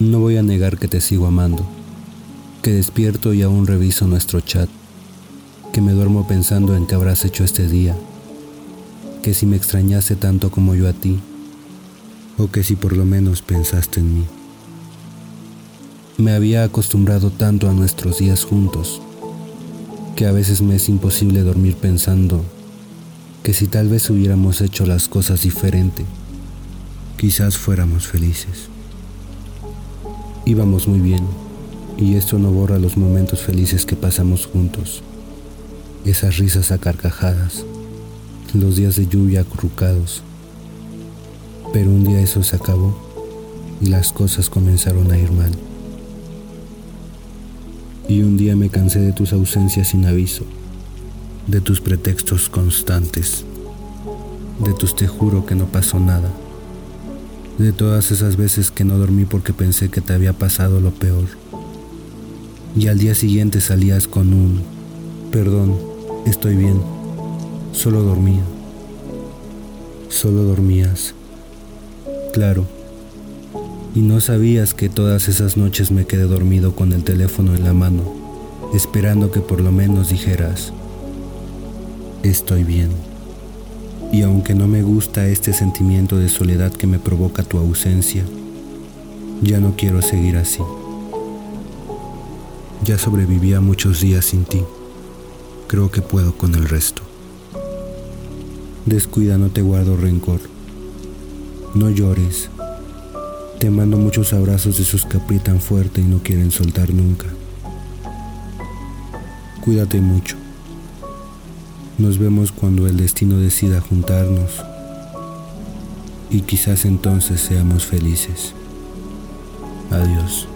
No voy a negar que te sigo amando, que despierto y aún reviso nuestro chat, que me duermo pensando en qué habrás hecho este día, que si me extrañaste tanto como yo a ti, o que si por lo menos pensaste en mí. Me había acostumbrado tanto a nuestros días juntos, que a veces me es imposible dormir pensando que si tal vez hubiéramos hecho las cosas diferente, quizás fuéramos felices. Íbamos muy bien, y esto no borra los momentos felices que pasamos juntos, esas risas a carcajadas, los días de lluvia acurrucados. Pero un día eso se acabó y las cosas comenzaron a ir mal. Y un día me cansé de tus ausencias sin aviso de tus pretextos constantes, de tus te juro que no pasó nada, de todas esas veces que no dormí porque pensé que te había pasado lo peor. Y al día siguiente salías con un, perdón, estoy bien, solo dormía. Solo dormías. Claro. Y no sabías que todas esas noches me quedé dormido con el teléfono en la mano, esperando que por lo menos dijeras, estoy bien. Y aunque no me gusta este sentimiento de soledad que me provoca tu ausencia, ya no quiero seguir así. Ya sobreviví a muchos días sin ti. Creo que puedo con el resto. Descuida, no te guardo rencor. No llores. Te mando muchos abrazos de esos que aprietan fuerte y no quieren soltar nunca. Cuídate mucho. Nos vemos cuando el destino decida juntarnos y quizás entonces seamos felices. Adiós.